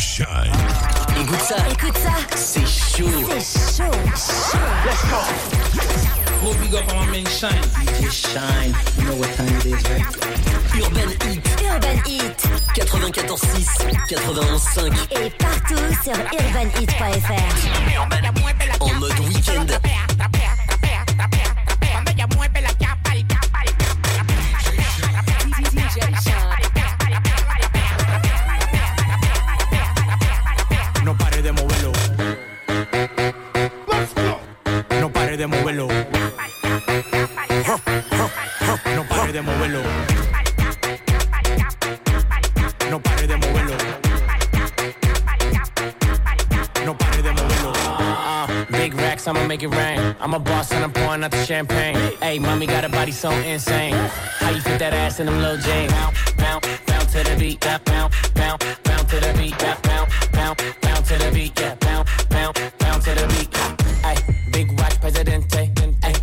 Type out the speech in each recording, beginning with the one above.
Shine. Écoute ça. Écoute ça. C'est chaud. C'est chaud. Chaud. Let's go. Gros big up my man Shine. DJ Shine. You know what time it is, right? Urban Heat. Urban Heat. 94.6, 91.5. Et partout sur urbanheat.fr. En mode week-end. De moverlo. No pare de moverlo. No pare de moverlo. Uh, uh, big racks, I'ma make it rain. I'm a boss and I'm pouring out the champagne. Hey, mommy got a body so insane. How you fit that ass in them little jeans? Bounce, bounce, to the beat, bounce, bounce, bounce to the beat, bounce, bounce, bounce to the beat, yeah, bounce, bounce, bounce to the beat. Hey, big watch, presidente.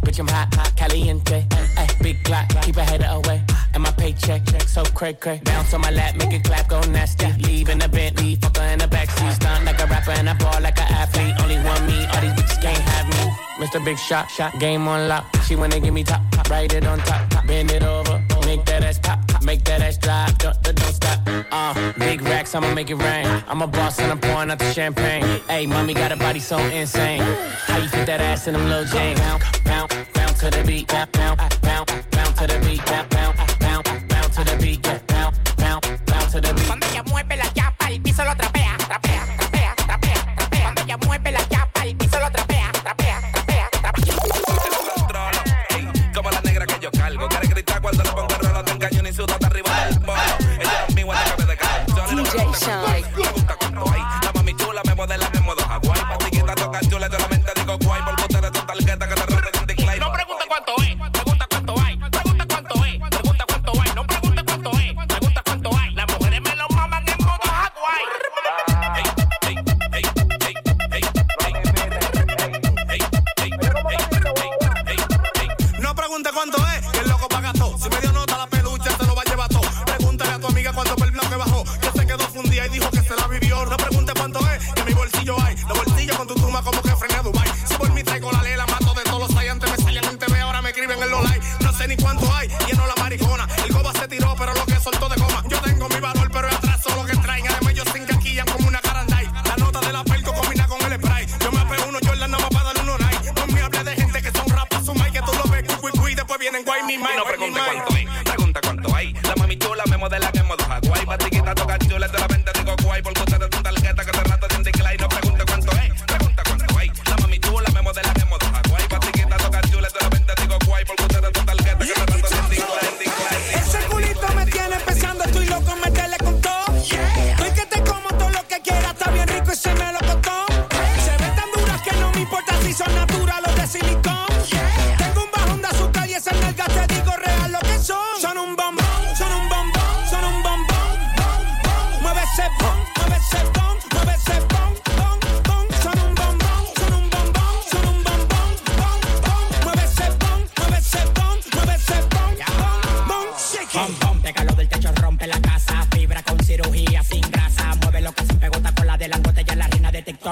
Bitch, I'm hot, hot, caliente. Hey, big clock, keep a head away. And my paycheck, so cray cray. Bounce on my lap, make it clap, go nasty. Leave in the Bentley, fuck her in the backseat. Stunt like a rapper and I ball like an athlete. Only one me, all these bitches can't have me. Mr. Big Shot, shot, game on lock. She wanna give me top, top, write it on top, top, bend it over, make that ass pop, pop, make that ass drop, don't, don't, don't stop. Uh, big racks, I'ma make it rain. I'm a boss and I'm pouring out the champagne. Hey, mommy got a body so insane. How you fit that ass in them little jeans? Bounce, bounce, bounce to the beat, bounce, bounce, bounce, bounce to the beat, bounce, bounce, bounce,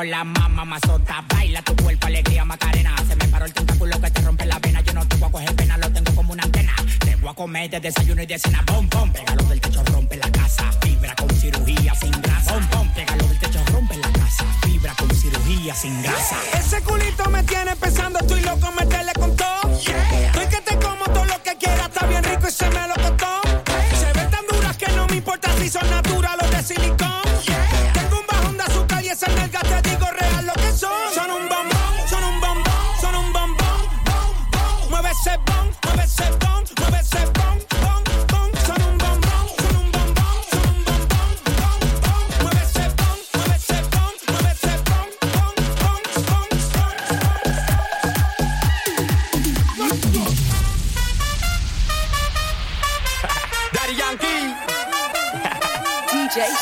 la mamá mazota. Baila tu cuerpo, alegría, macarena. Se me paró el tentáculo que te rompe la vena. Yo no te voy a coger pena, lo tengo como una antena. Te voy a comer de desayuno y de cena. Pom, pom, pégalo del techo, rompe la casa. Fibra con cirugía sin grasa. Pom, pom, pégalo del techo, rompe la casa. Fibra con cirugía sin grasa. Ese culito me tiene pensando,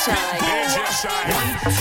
Shynn. One,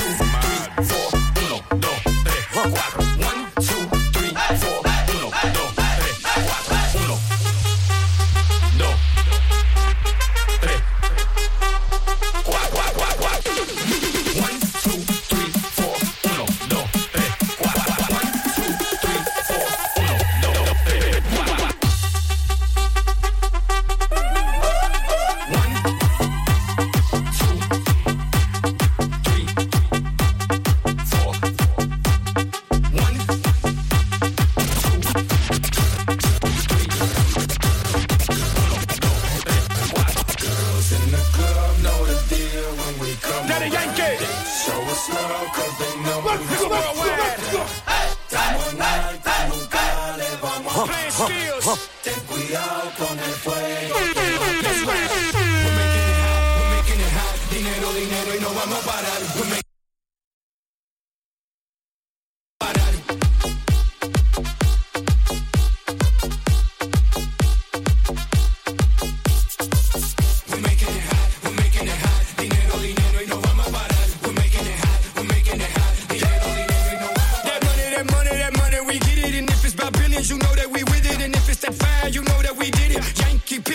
Show us love, cause they know we're worldwide. Ten cuidado con el fuego. We're making it we're making it. Dinero, dinero y no vamos a parar.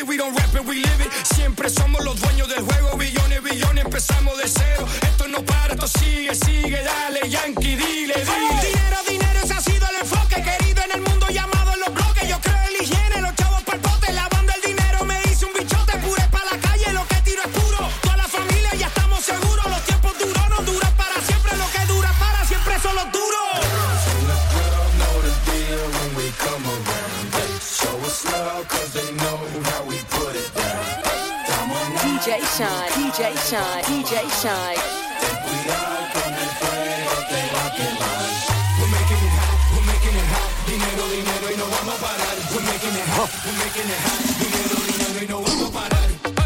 We don't rap it, we live it. Siempre somos los dueños del juego. Billones, billones, empezamos de cero. Esto no para, esto sigue, sigue. Dale, Yankee, dile, dile. Dinero, dinero, ese ha sido el enfoque. Querido en el mundo llamado en los bloques. Yo creo en la higiene, los chavos pa'l pote. Lavando el dinero, me hice un bichote. Pure pa' la calle, lo que tiro es puro. Toda la familia ya estamos seguros. Los tiempos duros no duran para siempre. Lo que dura para siempre son los duros. DJ Shynn, DJ Shynn, DJ Shynn. We're making it hot, we're making it hot. Dinero, dinero no vamos a parar. We're making it hot, we're making it hot. Dinero, dinero y no vamos a parar.